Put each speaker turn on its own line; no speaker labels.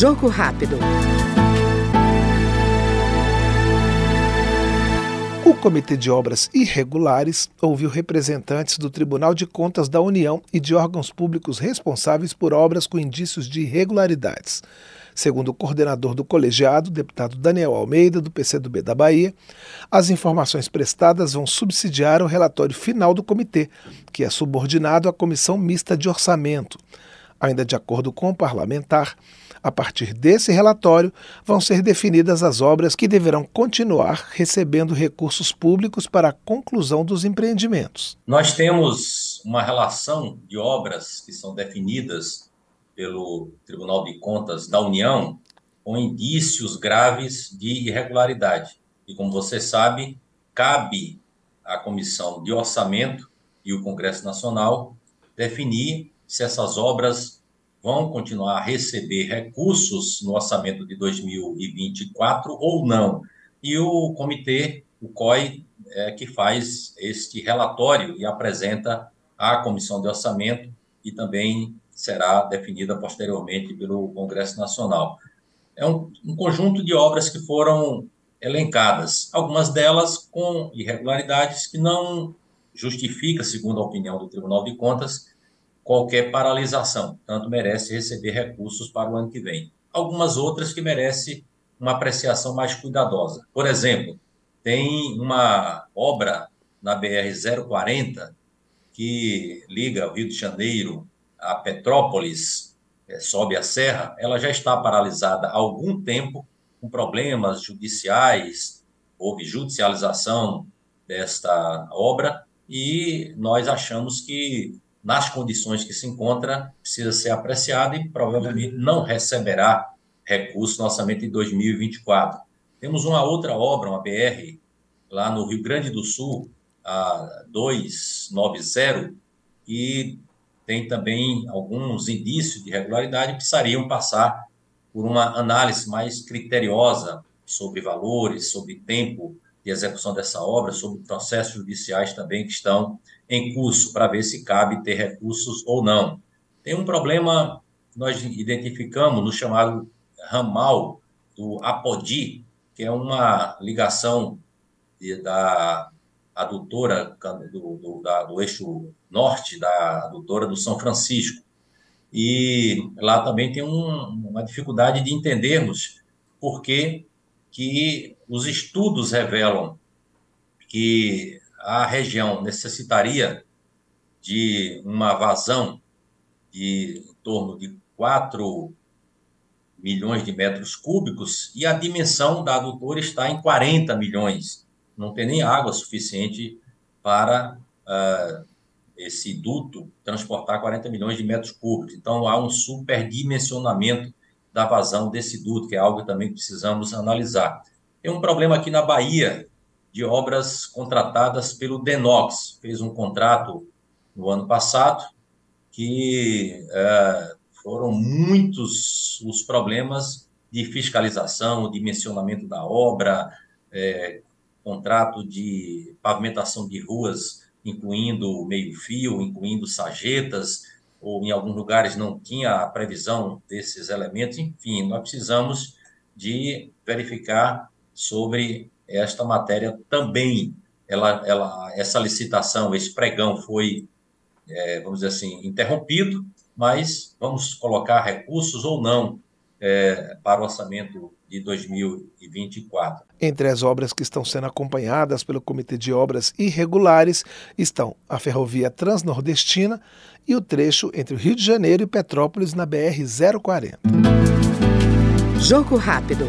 Jogo rápido.
O Comitê de Obras Irregulares ouviu representantes do Tribunal de Contas da União e de órgãos públicos responsáveis por obras com indícios de irregularidades. Segundo o coordenador do colegiado, deputado Daniel Almeida, do PCdoB da Bahia, as informações prestadas vão subsidiar o relatório final do comitê, que é subordinado à Comissão Mista de Orçamento. Ainda de acordo com o parlamentar, a partir desse relatório, vão ser definidas as obras que deverão continuar recebendo recursos públicos para a conclusão dos empreendimentos.
Nós temos uma relação de obras que são definidas pelo Tribunal de Contas da União com indícios graves de irregularidade. E como você sabe, cabe à Comissão de Orçamento e o Congresso Nacional definir se essas obras vão continuar a receber recursos no orçamento de 2024 ou não. E o comitê, o COI, é que faz este relatório e apresenta à Comissão de Orçamento e também será definida posteriormente pelo Congresso Nacional. É um, um conjunto de obras que foram elencadas, algumas delas com irregularidades que não justifica, segundo a opinião do Tribunal de Contas, qualquer paralisação, tanto merece receber recursos para o ano que vem. Algumas outras que merecem uma apreciação mais cuidadosa. Por exemplo, tem uma obra na BR-040 que liga o Rio de Janeiro a Petrópolis, é, sobe a serra, ela já está paralisada há algum tempo, com problemas judiciais, houve judicialização desta obra, e nós achamos que nas condições que se encontra, precisa ser apreciada e provavelmente não receberá recurso no orçamento de 2024. Temos uma outra obra, uma BR, lá no Rio Grande do Sul, a 290, que tem também alguns indícios de irregularidade, precisariam passar por uma análise mais criteriosa sobre valores, sobre tempo de execução dessa obra, sobre processos judiciais também que estão em curso, para ver se cabe ter recursos ou não. Tem um problema que nós identificamos no chamado ramal do Apodi, que é uma ligação de, da adutora do, do, da, do eixo norte da adutora do São Francisco. E lá também tem um, uma dificuldade de entendermos por que que os estudos revelam que a região necessitaria de uma vazão de em torno de 4 milhões de metros cúbicos e a dimensão da adutora está em 40 milhões. Não tem nem água suficiente para uh, esse duto transportar 40 milhões de metros cúbicos. Então, há um superdimensionamento da vazão desse duto, que é algo também que precisamos analisar. Tem um problema aqui na Bahia de obras contratadas pelo Denox, fez um contrato no ano passado que é, foram muitos os problemas de fiscalização, dimensionamento da obra, é, contrato de pavimentação de ruas, incluindo meio-fio, incluindo sajetas, ou em alguns lugares não tinha a previsão desses elementos. Enfim, nós precisamos de verificar sobre esta matéria também. Ela, ela, essa licitação, esse pregão foi, é, vamos dizer assim, interrompido, mas vamos colocar recursos ou não é, para o orçamento de 2024.
Entre as obras que estão sendo acompanhadas pelo Comitê de Obras Irregulares estão a Ferrovia Transnordestina e o trecho entre o Rio de Janeiro e Petrópolis na BR-040.
Jogo rápido.